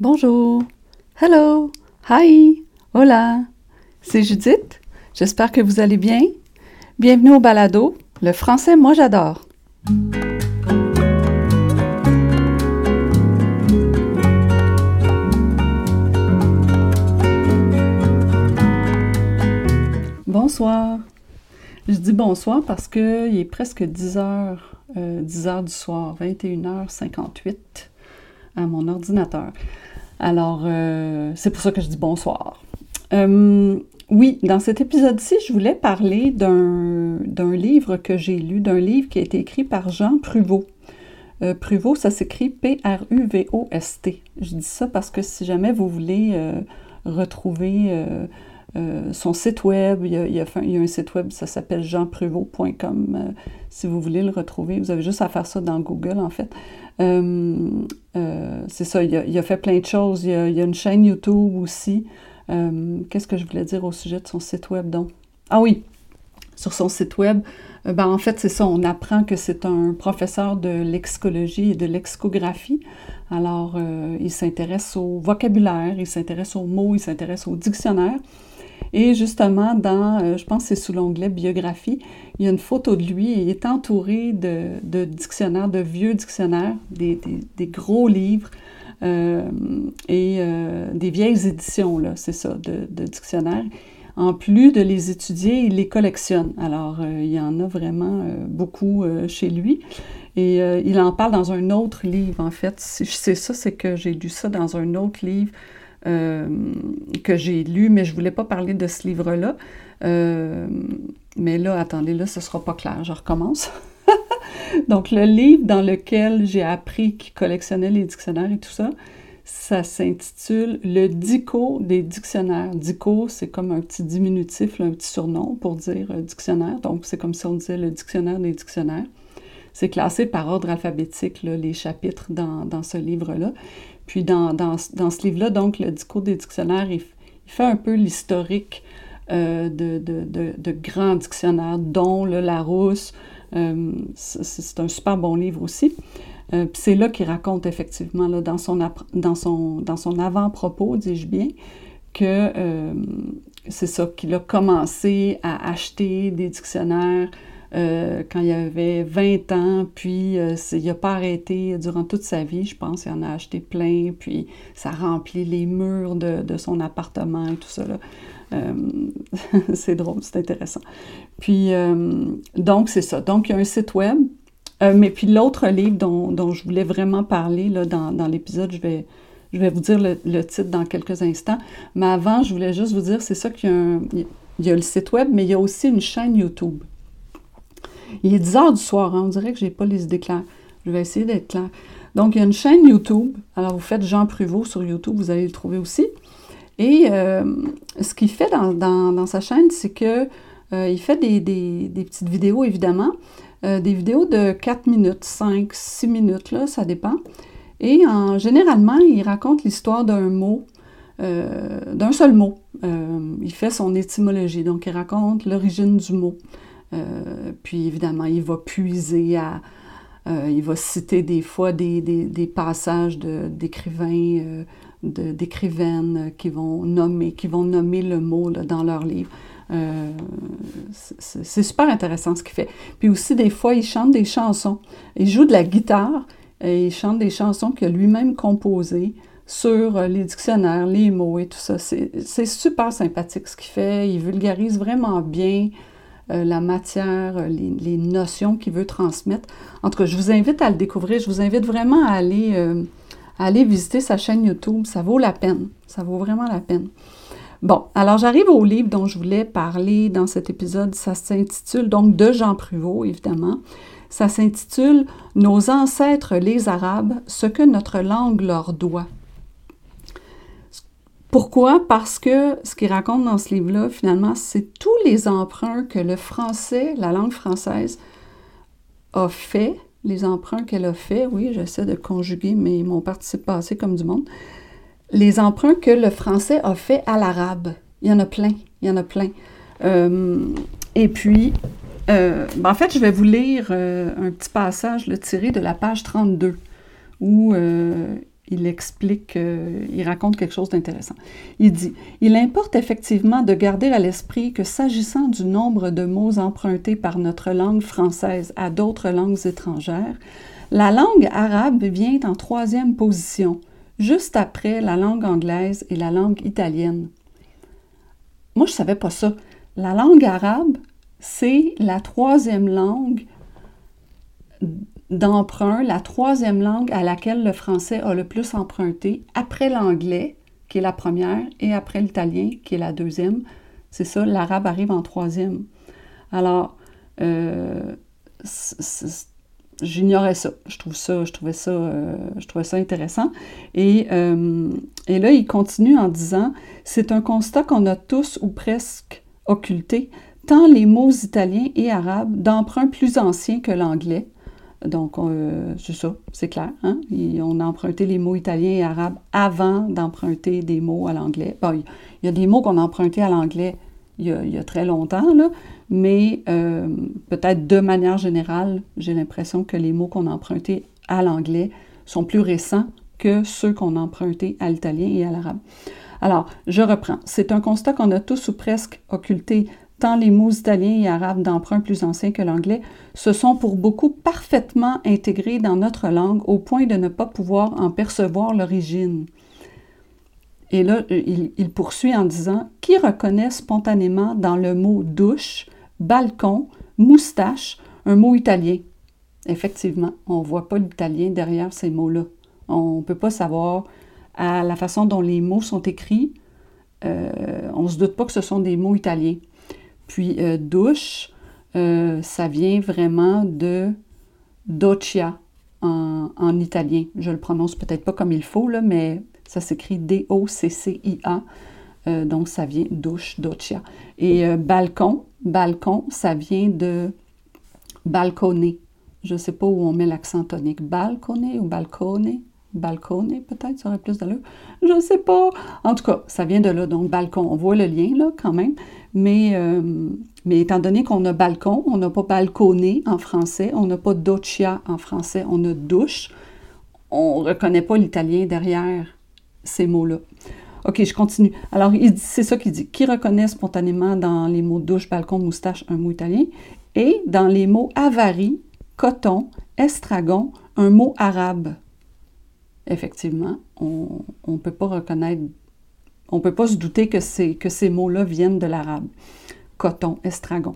Bonjour, hello, hi, hola, c'est Judith. J'espère que vous allez bien. Bienvenue au balado. Le français, moi j'adore. Bonsoir. Je dis bonsoir parce qu'il est presque 10 heures, 10 euh, heures du soir, 21h58 à mon ordinateur. Alors, euh, c'est pour ça que je dis bonsoir. Euh, oui, dans cet épisode-ci, je voulais parler d'un livre que j'ai lu, d'un livre qui a été écrit par Jean Pruvot. Euh, Pruvot, ça s'écrit P-R-U-V-O-S-T. Je dis ça parce que si jamais vous voulez retrouver son site web, il y, a, un site web, ça s'appelle jeanpruvot.com. si vous voulez le retrouver, vous avez juste à faire ça dans Google, en fait. Euh, euh, c'est ça, il a, fait plein de choses. Il y a, une chaîne YouTube aussi. Euh, qu'est-ce que je voulais dire au sujet de son site web, donc? Ah oui, sur son site web, ben, en fait, c'est ça, on apprend que c'est un professeur de lexicologie et de lexicographie. Alors, il s'intéresse au vocabulaire, il s'intéresse aux mots, il s'intéresse au dictionnaire. Et justement, dans, euh, je pense que c'est sous l'onglet biographie, il y a une photo de lui et il est entouré de, dictionnaires, de vieux dictionnaires, des, gros livres euh, et euh, des vieilles éditions, là, c'est ça, de, dictionnaires. En plus de les étudier, il les collectionne. Alors, il y en a vraiment beaucoup chez lui. Et il en parle dans un autre livre, en fait. Sais ça, c'est que j'ai lu ça dans un autre livre que j'ai lu, mais je ne voulais pas parler de ce livre-là. Euh, mais là, attendez, là, ce ne sera pas clair. Je recommence. Donc, le livre dans lequel j'ai appris qu'il collectionnait les dictionnaires et tout ça, ça s'intitule Le Dico des dictionnaires. Dico, c'est comme un petit diminutif, un petit surnom pour dire euh, dictionnaire. Donc, c'est comme si on disait le dictionnaire des dictionnaires. C'est classé par ordre alphabétique, les chapitres dans, dans ce livre-là. Puis dans, dans, dans ce livre-là, donc, le discours des dictionnaires, il, fait un peu l'historique euh, de, de, de, grands dictionnaires, dont le Larousse. Euh, c'est un super bon livre aussi. Euh, c'est là qu'il raconte effectivement, là, dans, son, dans, son, dans son avant-propos, dis-je bien, que c'est ça, qu'il a commencé à acheter des dictionnaires euh, quand il avait 20 ans, puis euh, il n'a pas arrêté durant toute sa vie, je pense. Il en a acheté plein, puis ça remplit les murs de, son appartement et tout ça. Euh, c'est drôle, c'est intéressant. Puis, donc, c'est ça. Donc, il y a un site web. mais puis l'autre livre dont, je voulais vraiment parler là, dans, l'épisode, je vais, je vais vous dire le, titre dans quelques instants. Mais avant, je voulais juste vous dire, c'est ça qu'il y il y a le site web, mais il y a aussi une chaîne YouTube. Il est 10 heures du soir, hein. on dirait que je n'ai pas les idées claires. Je vais essayer d'être claire. Donc, il y a une chaîne YouTube. Alors, vous faites Jean Pruvot sur YouTube, vous allez le trouver aussi. Et euh, ce qu'il fait dans, sa chaîne, c'est que euh, il fait des, petites vidéos, évidemment. Euh, des vidéos de 4 minutes, 5, 6 minutes, là, ça dépend. Et en, généralement, il raconte l'histoire d'un mot, d'un seul mot. il fait son étymologie, donc il raconte l'origine du mot. Euh, puis évidemment, il va puiser à... Euh, il va citer des fois des, passages d'écrivains, euh, d'écrivaines qui vont nommer, qui vont nommer le mot dans leur livre. c'est super intéressant ce qu'il fait. Puis aussi, des fois, il chante des chansons. Il joue de la guitare et il chante des chansons qu'il a lui-même composées sur les dictionnaires, les mots et tout ça. C'est super sympathique ce qu'il fait. Il vulgarise vraiment bien. Euh, la matière, euh, les, notions qu'il veut transmettre. En tout cas, je vous invite à le découvrir. Je vous invite vraiment à aller, euh, aller visiter sa chaîne YouTube. Ça vaut la peine. Ça vaut vraiment la peine. Bon, alors j'arrive au livre dont je voulais parler dans cet épisode. Ça s'intitule donc de Jean Pruvot, évidemment. Ça s'intitule Nos ancêtres les Arabes, ce que notre langue leur doit. Pourquoi? Parce que ce qu'il raconte dans ce livre-là, finalement, c'est tous les emprunts que le français, la langue française, a fait, les emprunts qu'elle a fait, oui, j'essaie de conjuguer mais mon participe passé comme du monde, les emprunts que le français a fait à l'arabe. Il y en a plein, il y en a plein. Euh, et puis, euh, en fait, je vais vous lire euh, un petit passage le tiré de la page 32, où il explique, il raconte quelque chose d'intéressant. Il dit Il importe effectivement de garder à l'esprit que s'agissant du nombre de mots empruntés par notre langue française à d'autres langues étrangères, la langue arabe vient en troisième position, juste après la langue anglaise et la langue italienne. Moi, je ne savais pas ça. La langue arabe, c'est la troisième langue d'emprunt, la troisième langue à laquelle le français a le plus emprunté, après l'anglais, qui est la première, et après l'italien, qui est la deuxième. C'est ça, l'arabe arrive en troisième. Alors, euh, j'ignorais ça. Je trouve ça, je trouvais ça, euh, je trouvais ça intéressant. Et, euh, et là, il continue en disant, c'est un constat qu'on a tous ou presque occulté, tant les mots italiens et arabes d'emprunt plus anciens que l'anglais donc, euh, c'est ça, c'est clair. Hein? on a emprunté les mots italiens et arabes avant d'emprunter des mots à l'anglais. il y a des mots qu'on a empruntés à l'anglais il, y a très longtemps, là, mais euh, peut-être de manière générale, j'ai l'impression que les mots qu'on a empruntés à l'anglais sont plus récents que ceux qu'on a empruntés à l'italien et à l'arabe. Alors, je reprends. C'est un constat qu'on a tous ou presque occulté tant les mots italiens et arabes d'emprunt plus anciens que l'anglais se sont pour beaucoup parfaitement intégrés dans notre langue au point de ne pas pouvoir en percevoir l'origine. Et là, il, poursuit en disant Qui reconnaît spontanément dans le mot douche, balcon, moustache un mot italien Effectivement, on ne voit pas l'italien derrière ces mots-là. On ne peut pas savoir à la façon dont les mots sont écrits. Euh, on ne se doute pas que ce sont des mots italiens. Puis euh, douche, euh, ça vient vraiment de doccia en, italien. Je le prononce peut-être pas comme il faut, mais ça s'écrit D-O-C-C-I-A. Euh, donc ça vient douche, doccia. Et balcon, balcon, ça vient de balconner. Je ne sais pas où on met l'accent tonique. Balconner ou balconner? Balconner, peut-être, ça aurait plus d'allure. Je ne sais pas. En tout cas, ça vient de là, donc balcon. On voit le lien, là, quand même. Mais, euh, étant donné qu'on a balcon, on n'a pas balconné en français, on n'a pas doccia en français, on a douche, on ne reconnaît pas l'italien derrière ces mots-là. OK, je continue. Alors, c'est ça qu'il dit. Qui reconnaît spontanément dans les mots douche, balcon, moustache un mot italien? Et dans les mots avarie, coton, estragon, un mot arabe effectivement, on ne peut pas reconnaître, on peut pas se douter que, que ces mots-là viennent de l'arabe. Coton, estragon.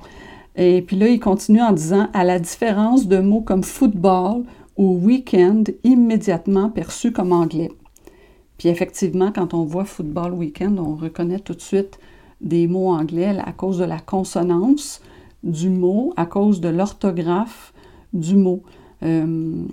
Et puis là, il continue en disant, à la différence de mots comme football ou weekend, immédiatement perçus comme anglais. Puis effectivement, quand on voit football weekend, on reconnaît tout de suite des mots anglais à cause de la consonance du mot, à cause de l'orthographe du mot. Euh,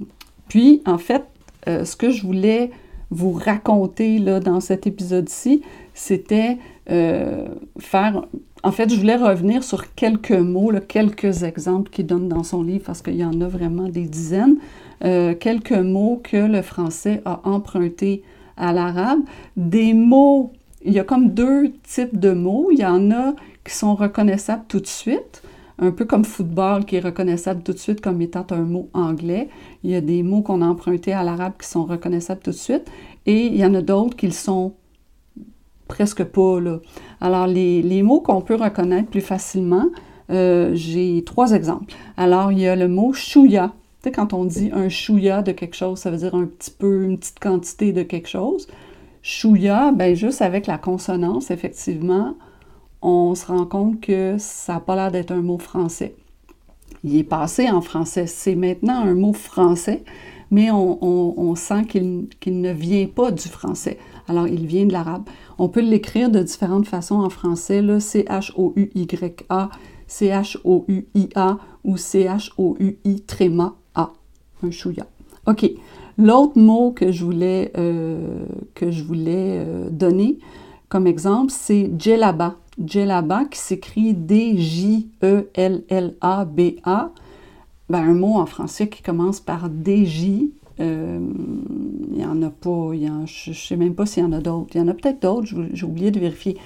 puis, en fait, euh, ce que je voulais vous raconter là, dans cet épisode-ci, c'était euh, faire... En fait, je voulais revenir sur quelques mots, quelques exemples qu'il donne dans son livre, parce qu'il y en a vraiment des dizaines, euh, quelques mots que le français a empruntés à l'arabe, des mots, il y a comme deux types de mots, il y en a qui sont reconnaissables tout de suite, un peu comme football qui est reconnaissable tout de suite comme étant un mot anglais. Il y a des mots qu'on a empruntés à l'arabe qui sont reconnaissables tout de suite et il y en a d'autres qui le sont presque pas. Là. Alors, les, mots qu'on peut reconnaître plus facilement, euh, j'ai trois exemples. Alors, il y a le mot chouya. Tu sais, quand on dit un chouya de quelque chose, ça veut dire un petit peu, une petite quantité de quelque chose. Chouya, ben juste avec la consonance, effectivement, on se rend compte que ça n'a pas l'air d'être un mot français. Il est passé en français. C'est maintenant un mot français, mais on, sent qu'il ne vient pas du français. Alors, il vient de l'arabe. On peut l'écrire de différentes façons en français, C-H-O-U-Y-A, C-H-O-U-I-A ou C-H-O-U-I tréma A, un chouïa. OK. L'autre mot que je voulais, euh, euh, donner comme exemple, c'est djellaba. Djellaba qui s'écrit D-J-E-L-L-A-B-A. Ben, un mot en français qui commence par D-J. Euh, il n'y en a pas, je ne sais même pas s'il y en a d'autres. Il y en a peut-être d'autres, j'ai oublié de vérifier.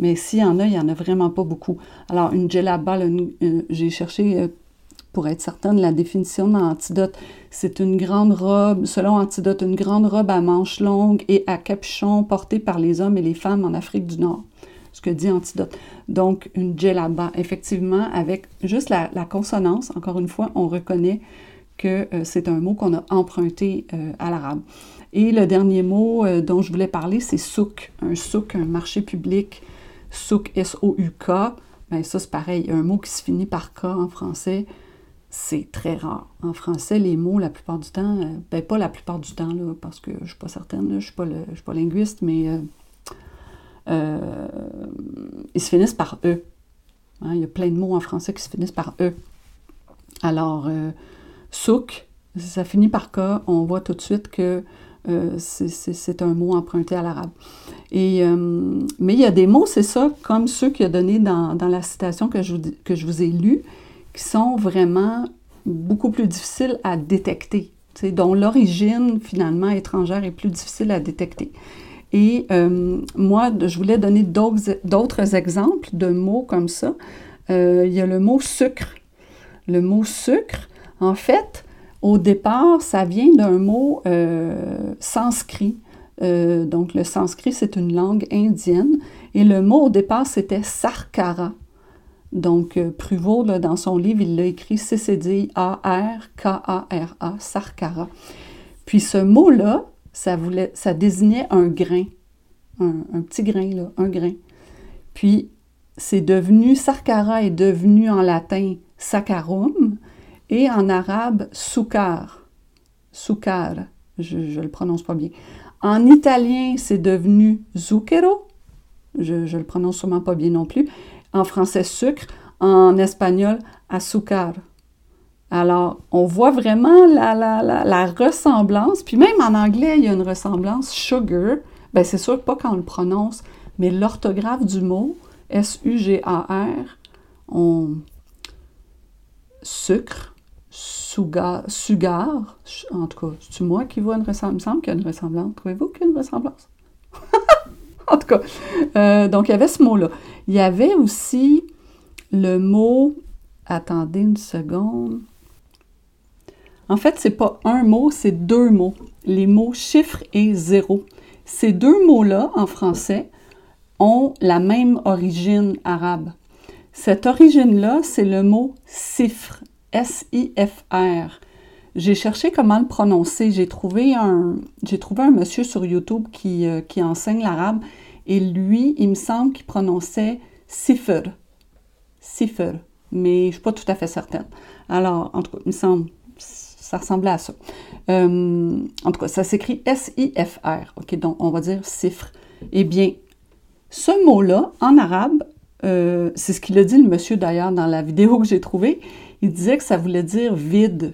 Mais s'il y en a, il n'y en a vraiment pas beaucoup. Alors, une djellaba, j'ai cherché euh, pour être certaine, la définition d'antidote, c'est une grande robe, selon Antidote, une grande robe à manches longues et à capuchon portée par les hommes et les femmes en Afrique du Nord. Ce que dit Antidote. Donc, une djellaba, effectivement, avec juste la, consonance, encore une fois, on reconnaît que euh, c'est un mot qu'on a emprunté euh, à l'arabe. Et le dernier mot euh, dont je voulais parler, c'est souk. Un souk, un marché public, souk, S-O-U-K. Ben ça, c'est pareil, un mot qui se finit par K en français c'est très rare. En français, les mots, la plupart du temps, euh, ben pas la plupart du temps, là, parce que je ne suis pas certaine, je ne suis, pas linguiste, mais euh, euh, ils se finissent par E. Hein, il y a plein de mots en français qui se finissent par E. Alors, souk, ça finit par K, on voit tout de suite que c'est un mot emprunté à l'arabe. Mais il y a des mots, c'est ça, comme ceux qu'il a donnés dans, dans, la citation que je, que je vous ai lue, qui sont vraiment beaucoup plus difficiles à détecter, dont l'origine finalement étrangère est plus difficile à détecter. Et euh, moi, je voulais donner d'autres exemples de mots comme ça. Euh, il y a le mot sucre. Le mot sucre, en fait, au départ, ça vient d'un mot euh, sanskrit. donc, le sanskrit, c'est une langue indienne. Et le mot au départ, c'était sarkara. Donc, euh, Pruvot, dans son livre, il l'a écrit C-C-D-A-R-K-A-R-A, Sarkara. Puis ce mot-là, ça, voulait, ça désignait un grain, un, petit grain, là, un grain. Puis, c'est devenu, Sarkara est devenu en latin saccharum et en arabe soukar. Soukar, je ne le prononce pas bien. En italien, c'est devenu zucchero. Je ne le prononce sûrement pas bien non plus en français sucre, en espagnol azúcar. Alors, on voit vraiment la, la, ressemblance, puis même en anglais, il y a une ressemblance sugar. Bien, c'est sûr pas quand on le prononce, mais l'orthographe du mot, S-U-G-A-R, sucre, sugar, sugar, en tout cas, c'est moi qui vois une ressemblance. Il me semble qu'il y a une ressemblance. Trouvez-vous qu'il y a une ressemblance? en tout cas, euh, donc il y avait ce mot-là. Il y avait aussi le mot, attendez une seconde. En fait, c'est pas un mot, c'est deux mots. Les mots chiffre et zéro. Ces deux mots-là, en français, ont la même origine arabe. Cette origine-là, c'est le mot sifr, S-I-F-R. J'ai cherché comment le prononcer. J'ai trouvé un, j'ai trouvé un monsieur sur YouTube qui, euh, enseigne l'arabe et lui, il me semble qu'il prononçait sifr. Sifr. Mais je ne suis pas tout à fait certaine. Alors, en tout cas, il me semble, ça ressemblait à ça. Euh, en tout cas, ça s'écrit S-I-F-R. OK, donc on va dire sifr. Eh bien, ce mot-là, en arabe, euh, c'est ce qu'il a dit le monsieur d'ailleurs dans la vidéo que j'ai trouvée. Il disait que ça voulait dire vide.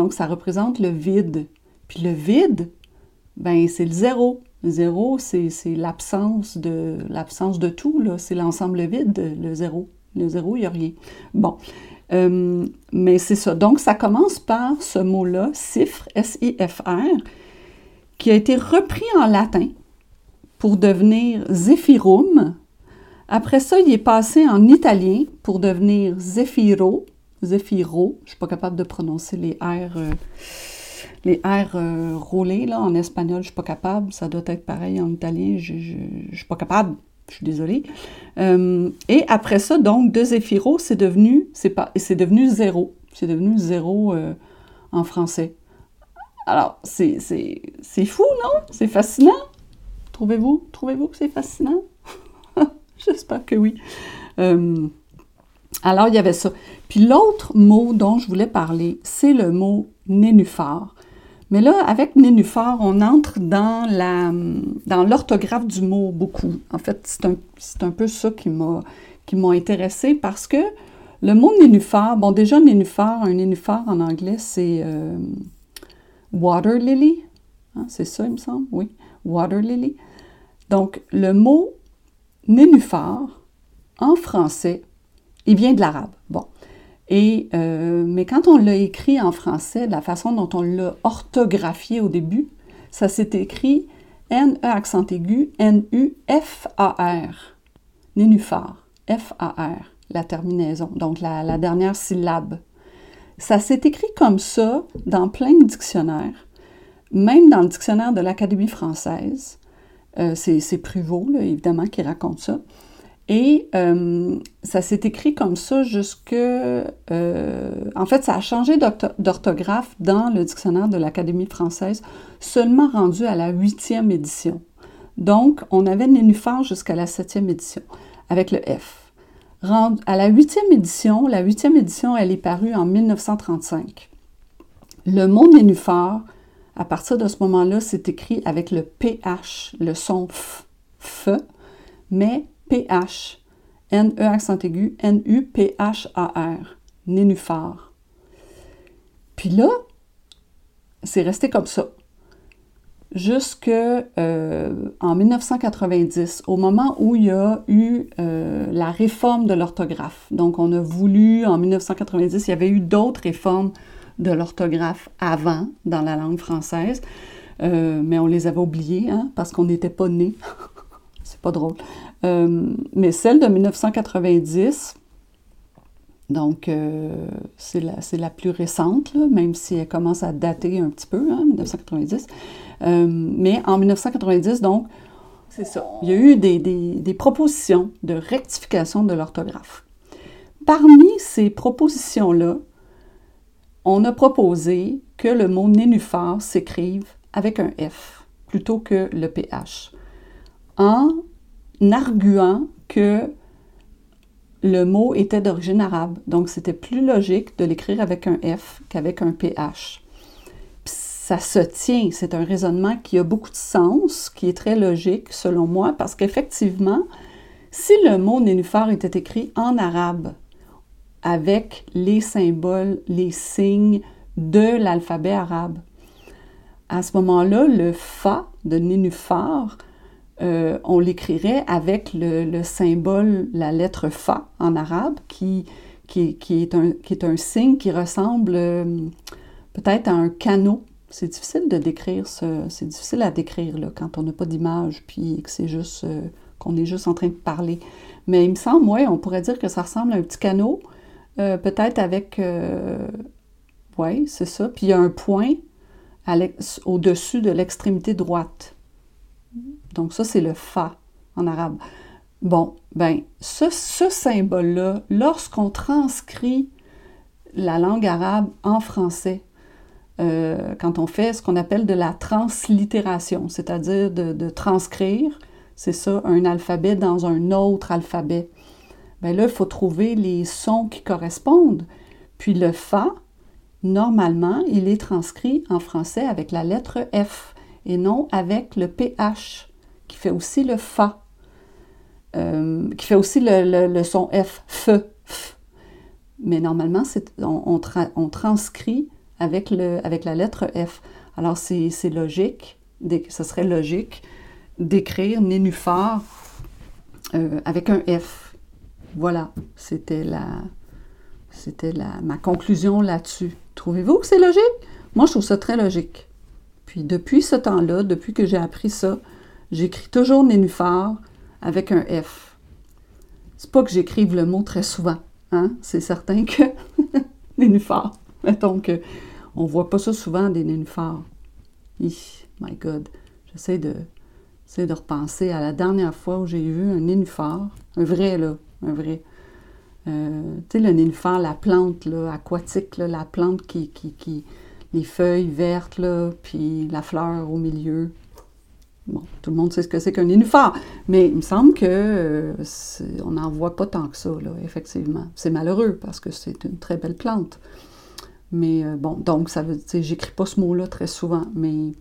Donc, ça représente le vide. Puis le vide, ben c'est le zéro. Le zéro, c'est l'absence de l'absence de tout, c'est l'ensemble vide, le zéro. Le zéro, il n'y a rien. Bon. Euh, mais c'est ça. Donc, ça commence par ce mot-là, cifre, S-I-F-R, qui a été repris en latin pour devenir zephyrum. Après ça, il est passé en italien pour devenir zefiro, zefiro. Je suis pas capable de prononcer les R. Euh, les R euh, roulés, là, en espagnol, je suis pas capable. Ça doit être pareil en italien, je suis pas capable. Je suis désolée. Euh, et après ça, donc, de Zéphiro, c'est devenu, c'est pas, c'est devenu zéro. C'est devenu zéro en français. Alors, c'est, c'est fou, non? C'est fascinant. Trouvez-vous? Trouvez-vous que c'est fascinant? J'espère que oui. Alors, il y avait ça. Puis l'autre mot dont je voulais parler, c'est le mot nénuphar. Mais là, avec nénuphar, on entre dans la dans l'orthographe du mot beaucoup. En fait, c'est un, peu ça qui m'a qui m'a intéressé parce que le mot nénuphar, bon déjà nénuphar, un nénuphar en anglais, c'est euh, water lily. Hein, c'est ça, il me semble, oui. Water lily. Donc, le mot nénuphar, en français, il vient de l'arabe. Bon. Et, euh, mais quand on l'a écrit en français, la façon dont on l'a orthographié au début, ça s'est écrit N-E accent aigu, N-U-F-A-R. Nénuphar. F-A-R, la terminaison, donc la, dernière syllabe. ça s'est écrit comme ça dans plein de dictionnaires, même dans le dictionnaire de l'Académie française. Euh, c'est Pruvot, évidemment, qui raconte ça. Et euh, ça s'est écrit comme ça jusque... Euh, en fait, ça a changé d'orthographe dans le dictionnaire de l'Académie française, seulement rendu à la huitième édition. Donc, on avait nénuphar jusqu'à la septième édition, avec le F. À la huitième édition, la huitième édition, elle est parue en 1935. Le mot nénuphar, à partir de ce moment-là, c'est écrit avec le PH, le son F, F mais PH, N-E accent aigu, N-U-P-H-A-R, nénuphar. Puis là, c'est resté comme ça. Jusque euh, en 1990, au moment où il y a eu euh, la réforme de l'orthographe. Donc, on a voulu, en 1990, il y avait eu d'autres réformes de l'orthographe avant dans la langue française, euh, mais on les avait oubliées hein, parce qu'on n'était pas nés. C'est pas drôle. Euh, mais celle de 1990, donc euh, c'est la, la, plus récente, même si elle commence à dater un petit peu, hein, 1990. Euh, mais en 1990, donc, c'est ça. Il y a eu des, des, propositions de rectification de l'orthographe. Parmi ces propositions-là, on a proposé que le mot nénuphar s'écrive avec un F plutôt que le PH, en arguant que le mot était d'origine arabe. Donc, c'était plus logique de l'écrire avec un F qu'avec un PH. ça se tient, c'est un raisonnement qui a beaucoup de sens, qui est très logique selon moi, parce qu'effectivement, si le mot nénuphar était écrit en arabe, avec les symboles, les signes de l'alphabet arabe, à ce moment-là, le fa de nénuphar euh, on l'écrirait avec le, symbole, la lettre Fa en arabe, qui, est, un, signe qui ressemble euh, peut-être à un canot. C'est difficile de décrire ce, c'est difficile à décrire quand on n'a pas d'image, puis que c'est juste euh, qu'on est juste en train de parler. Mais il me semble, oui, on pourrait dire que ça ressemble à un petit canot, peut-être avec, oui, c'est ça. Puis il y a un point au-dessus de l'extrémité droite. Donc ça, c'est le fa en arabe. Bon, ben, ce, symbole-là, lorsqu'on transcrit la langue arabe en français, euh, quand on fait ce qu'on appelle de la translittération, c'est-à-dire de, transcrire, c'est ça, un alphabet dans un autre alphabet. Bien là, il faut trouver les sons qui correspondent. Puis le fa, normalement, il est transcrit en français avec la lettre F et non avec le PH qui fait aussi le Fa, euh, qui fait aussi le, son F, F, F. Mais normalement, on, transcrit avec, le, avec la lettre F. Alors, c'est logique, ce serait logique d'écrire nénuphar euh, avec un F. Voilà, c'était la, c'était ma conclusion là-dessus. Trouvez-vous que c'est logique? Moi, je trouve ça très logique. Puis depuis ce temps-là, depuis que j'ai appris ça, J'écris toujours nénuphar avec un F. C'est pas que j'écrive le mot très souvent, hein? C'est certain que nénuphar. Mettons que on voit pas ça souvent des nénuphars. my God. J'essaie de, de repenser à la dernière fois où j'ai vu un nénuphar, un vrai là, un vrai. Euh, tu sais, le nénuphar, la plante là, aquatique, là, la plante qui, les feuilles vertes, là, puis la fleur au milieu. Bon, tout le monde sait ce que c'est qu'un nénuphar, mais il me semble que euh, on n'en voit pas tant que ça, là, effectivement. C'est malheureux parce que c'est une très belle plante. Mais euh, bon, donc ça veut dire, j'écris pas ce mot-là très souvent, mais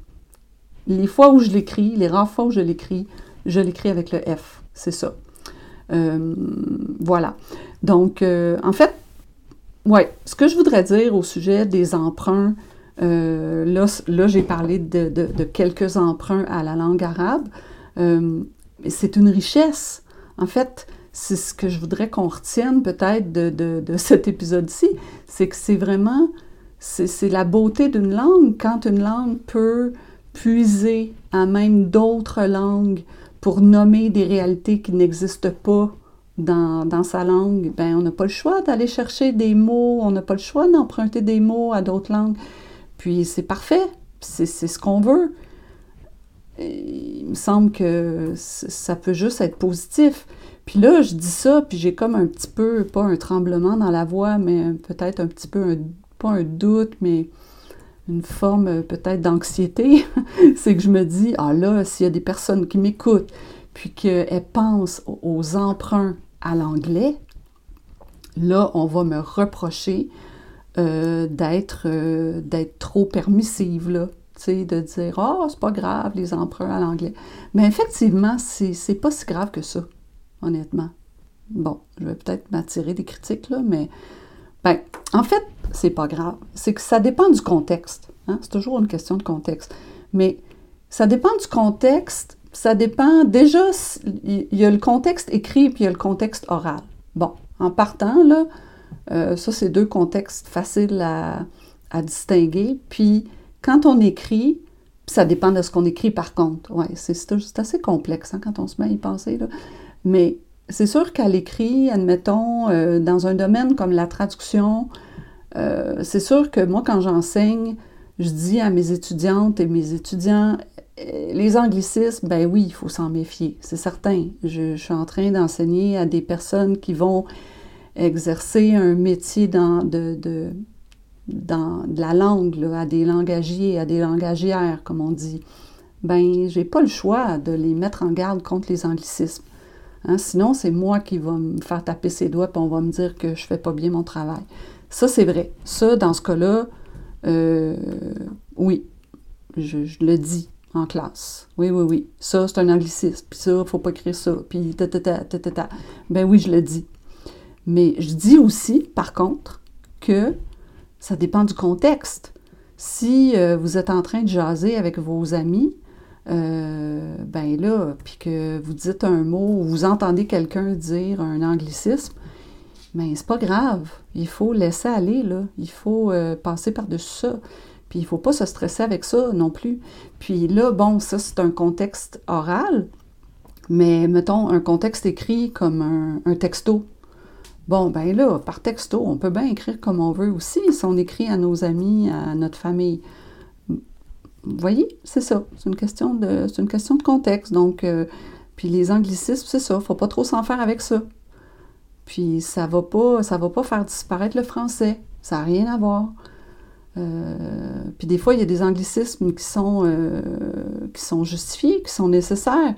les fois où je l'écris, les rares fois où je l'écris, je l'écris avec le F, c'est ça. Euh, voilà. Donc, en fait, ouais, ce que je voudrais dire au sujet des emprunts euh, là, j'ai parlé de, quelques emprunts à la langue arabe. Euh, c'est une richesse. En fait, c'est ce que je voudrais qu'on retienne peut-être de, cet épisode-ci, c'est que c'est vraiment, c'est la beauté d'une langue quand une langue peut puiser à même d'autres langues pour nommer des réalités qui n'existent pas dans, sa langue, ben on n'a pas le choix d'aller chercher des mots, on n'a pas le choix d'emprunter des mots à d'autres langues. Puis c'est parfait, c'est ce qu'on veut. il me semble que ça peut juste être positif. Puis là, je dis ça, puis j'ai comme un petit peu, pas un tremblement dans la voix, mais peut-être un petit peu, pas un doute, mais une forme peut-être d'anxiété. c'est que je me dis, ah là, s'il y a des personnes qui m'écoutent, puis qu'elles pensent aux emprunts à l'anglais, là, on va me reprocher euh, euh, d'être trop permissive, là. de dire oh, c'est pas grave les emprunts à l'anglais. Mais effectivement, c'est pas si grave que ça, honnêtement. Bon, je vais peut-être m'attirer des critiques, là, mais ben, en fait, c'est pas grave. C'est que ça dépend du contexte. Hein. C'est toujours une question de contexte. Mais ça dépend du contexte ça dépend. Déjà, il y a le contexte écrit puis il y a le contexte oral. Bon, en partant, là, euh, ça, c'est deux contextes faciles à, distinguer. Puis, quand on écrit, ça dépend de ce qu'on écrit par contre. Oui, c'est assez complexe hein, quand on se met à y penser. Mais c'est sûr qu'à l'écrit, admettons, euh, dans un domaine comme la traduction, euh, c'est sûr que moi, quand j'enseigne, je dis à mes étudiantes et mes étudiants, les anglicismes, ben oui, il faut s'en méfier, c'est certain. Je, suis en train d'enseigner à des personnes qui vont exercer un métier dans, de, la langue, à des langagiers, à des langagières, comme on dit. Ben, j'ai pas le choix de les mettre en garde contre les anglicismes. Hein. Sinon, c'est moi qui va me faire taper ses doigts et on va me dire que je fais pas bien mon travail. Ça, c'est vrai. Ça, dans ce cas-là, euh, oui, je, le dis en classe. Oui, oui, oui. Ça, c'est un anglicisme. Puis ça, faut pas écrire ça. Puis ta, ta, ta, ta, ta, Ben oui, je le dis. Mais je dis aussi, par contre, que ça dépend du contexte. Si euh, vous êtes en train de jaser avec vos amis, euh, ben là, puis que vous dites un mot ou vous entendez quelqu'un dire un anglicisme, ben c'est pas grave. Il faut laisser aller, là. Il faut euh, passer par-dessus ça. Puis il faut pas se stresser avec ça non plus. Puis là, bon, ça c'est un contexte oral, mais mettons un contexte écrit comme un, texto. Bon, ben là, par texto, on peut bien écrire comme on veut aussi, si on écrit à nos amis, à notre famille. Vous voyez, c'est ça. C'est une question de, c'est une question de contexte. Donc, euh, puis les anglicismes, c'est ça. Faut pas trop s'en faire avec ça. Puis ça va pas, ça va pas faire disparaître le français. Ça n'a rien à voir. Euh, puis des fois, il y a des anglicismes qui sont, euh, qui sont justifiés, qui sont nécessaires.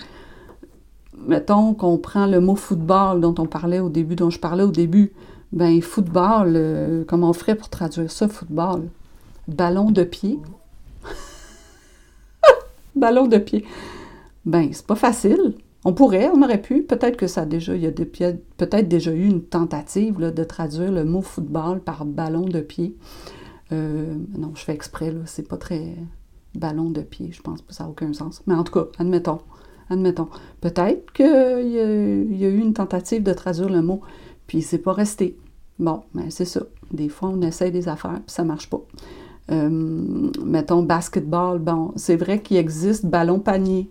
Mettons qu'on prend le mot football dont on parlait au début, dont je parlais au début. Ben, football, euh, comment on ferait pour traduire ça, football? Ballon de pied. Ballon de pied. Ben, c'est pas facile. On pourrait, on aurait pu. Peut-être que ça a déjà, il y a peut-être déjà eu une tentative de traduire le mot football par ballon de pied. Euh, non, je fais exprès, là, c'est pas très ballon de pied, je pense que ça n'a aucun sens. Mais en tout cas, admettons, admettons. Peut-être qu'il y, y, a eu une tentative de traduire le mot, puis c'est pas resté. Bon, mais c'est ça. Des fois, on essaie des affaires, puis ça marche pas. Euh, mettons, basketball, bon, c'est vrai qu'il existe ballon-panier.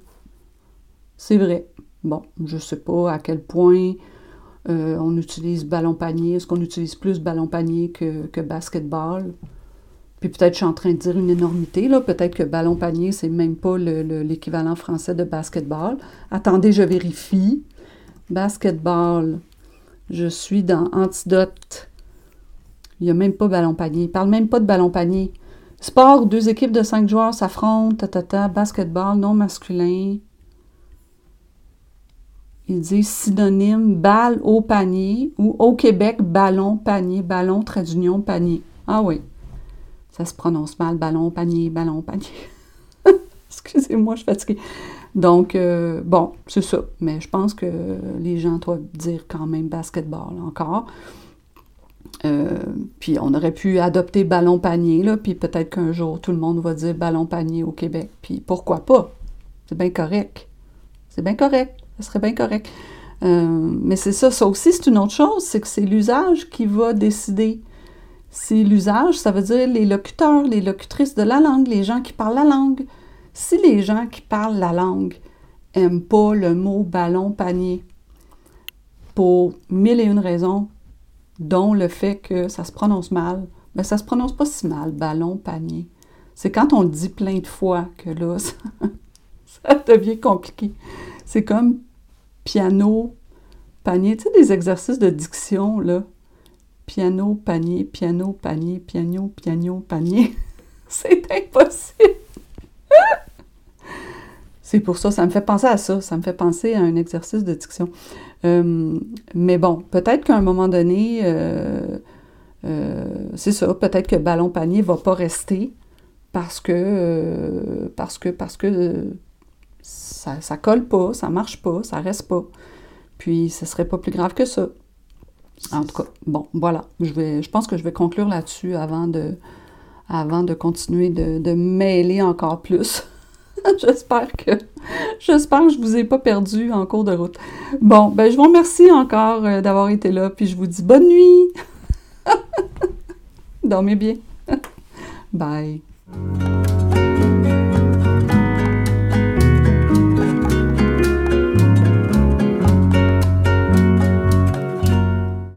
C'est vrai. Bon, je sais pas à quel point euh, on utilise ballon-panier. Est-ce qu'on utilise plus ballon-panier que, que basketball? Puis peut-être je suis en train de dire une énormité, là. Peut-être que ballon panier, c'est même pas l'équivalent français de basketball. Attendez, je vérifie. Basketball. Je suis dans Antidote. Il n'y a même pas ballon panier. Il parle même pas de ballon panier. Sport, deux équipes de cinq joueurs s'affrontent, ta, basketball, non masculin. Il dit synonyme balle au panier ou au Québec, ballon, panier, ballon, trait d'union, panier. Ah oui. Ça se prononce mal, ballon, panier, ballon, panier. Excusez-moi, je suis fatiguée. Donc, euh, bon, c'est ça. Mais je pense que les gens doivent dire quand même basketball encore. Euh, puis on aurait pu adopter ballon panier, là, puis peut-être qu'un jour tout le monde va dire ballon panier au Québec. Puis pourquoi pas? C'est bien correct. C'est bien correct. Ce serait bien correct. Euh, mais c'est ça, ça aussi, c'est une autre chose, c'est que c'est l'usage qui va décider c'est l'usage, ça veut dire les locuteurs, les locutrices de la langue, les gens qui parlent la langue. Si les gens qui parlent la langue n'aiment pas le mot ballon panier, pour mille et une raisons, dont le fait que ça se prononce mal. Mais ça se prononce pas si mal, ballon, panier. C'est quand on le dit plein de fois que là, ça, ça devient compliqué. C'est comme piano, panier. Tu sais, des exercices de diction, là. Piano, panier, piano, panier, piano, piano, panier. C'est impossible. C'est pour ça, ça me fait penser à ça, ça me fait penser à un exercice de diction. Euh, mais bon, peut-être qu'à un moment donné, euh, euh, c'est ça, peut-être que ballon panier va pas rester parce que parce que ça, ça colle pas, ça marche pas, ça reste pas. Puis ce serait pas plus grave que ça. En tout cas, bon, voilà. Je, vais, je pense que je vais conclure là-dessus avant de, avant de continuer de, mêler encore plus. j'espère que j'espère que je vous ai pas perdu en cours de route. Bon, ben je vous remercie encore euh, d'avoir été là, puis je vous dis bonne nuit. Dormez bien. Bye.